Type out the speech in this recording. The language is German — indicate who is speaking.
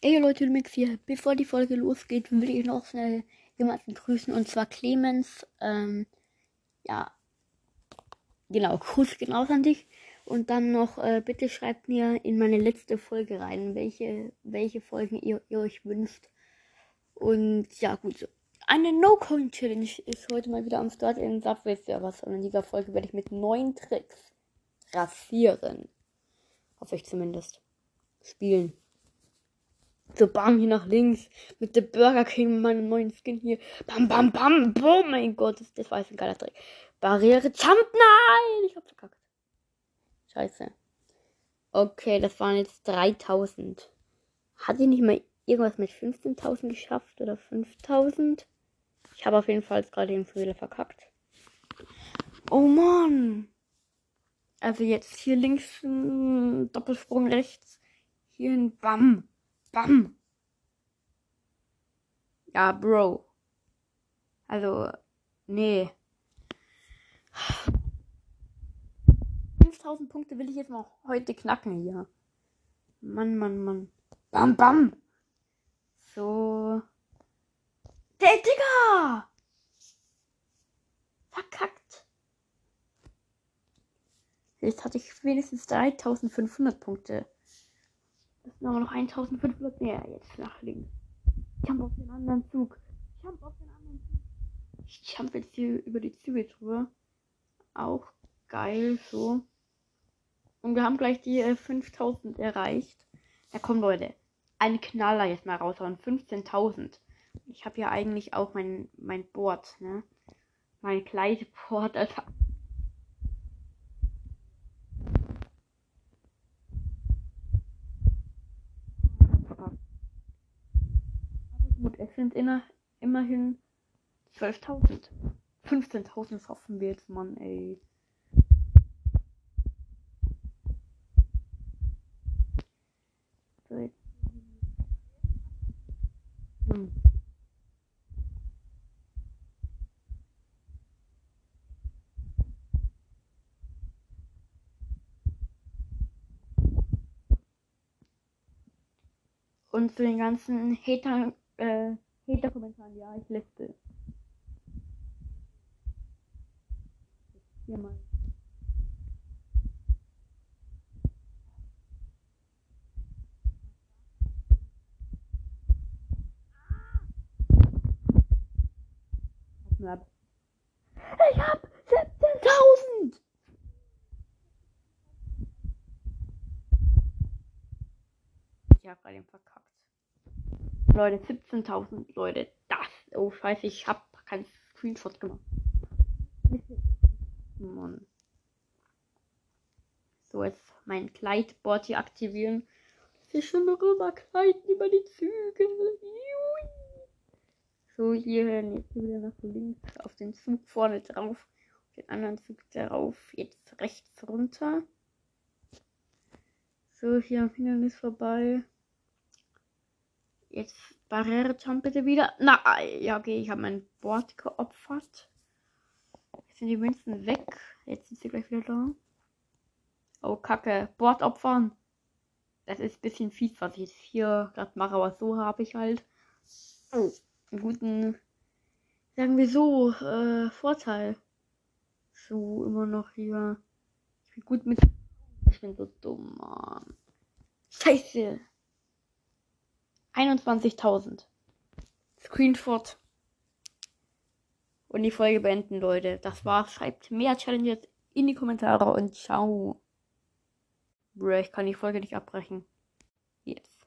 Speaker 1: Ey Leute, Mix hier. Bevor die Folge losgeht, will ich noch schnell jemanden grüßen und zwar Clemens. Ähm, ja, genau, Gruß genauso an dich. Und dann noch, äh, bitte schreibt mir in meine letzte Folge rein, welche, welche Folgen ihr, ihr euch wünscht. Und ja, gut. Eine No-Coin-Challenge ist heute mal wieder am Start in Subway Servers. Und in dieser Folge werde ich mit neun Tricks rasieren. Hoffe ich zumindest. Spielen. So bam hier nach links. Mit dem Burger King, mit meinem neuen Skin hier. Bam, bam, bam. Oh mein Gott, das, das war jetzt ein geiler Trick. Barriere Jump. Nein, ich hab verkackt. Scheiße. Okay, das waren jetzt 3000. Hat ich nicht mal irgendwas mit 15.000 geschafft oder 5000? Ich habe auf jeden Fall gerade den Fehler verkackt. Oh Mann. Also jetzt hier links ein Doppelsprung rechts. Hier ein Bam. Bam. Ja, Bro. Also, nee. 5000 Punkte will ich jetzt noch heute knacken hier. Mann, Mann, Mann. Bam, bam. So. Der Digga! Verkackt. Jetzt hatte ich wenigstens 3500 Punkte. Das sind aber noch 1500 mehr jetzt nach links. Ich jump auf den anderen Zug. Ich jump auf den anderen Zug. Ich jump jetzt hier über die Züge drüber. Auch geil so. Und wir haben gleich die äh, 5000 erreicht. Ja komm Leute, ein Knaller jetzt mal raushauen. 15.000. Ich habe ja eigentlich auch mein, mein Board, ne? Mein Kleideboard. Also gut, es sind inner, immerhin 12.000. 15.000 schaffen wir jetzt, Mann, ey. Hm. Und zu den ganzen Hatern, äh, Hater-Kommentaren, ja, ich liste. Hier mal. Ich hab 17.000! Ich hab gerade verkackt. Leute, 17.000 Leute. Das. Oh, scheiße, ich hab keinen Screenshot gemacht. Mann. So, jetzt mein Kleidboard hier aktivieren. Wir schon rüber kleiden über die Züge. So, hier, jetzt wieder nach links auf den Zug vorne drauf. Auf den anderen Zug darauf. Jetzt rechts runter. So, hier am Hindernis vorbei. Jetzt Barriere Jump bitte wieder. Na, ja, okay, ich habe mein Board geopfert. Jetzt sind die Münzen weg. Jetzt sind sie gleich wieder da. Oh, Kacke. Board opfern. Das ist ein bisschen fies, was ich jetzt hier gerade mache, aber so habe ich halt oh, einen guten, sagen wir so, äh, Vorteil. So, immer noch hier. Ich bin gut mit. Ich bin so dumm, Mann. Scheiße. 21.000. Screenshot. Und die Folge beenden, Leute. Das war's. Schreibt mehr Challenges in die Kommentare und ciao. Bruh, ich kann die Folge nicht abbrechen. Jetzt.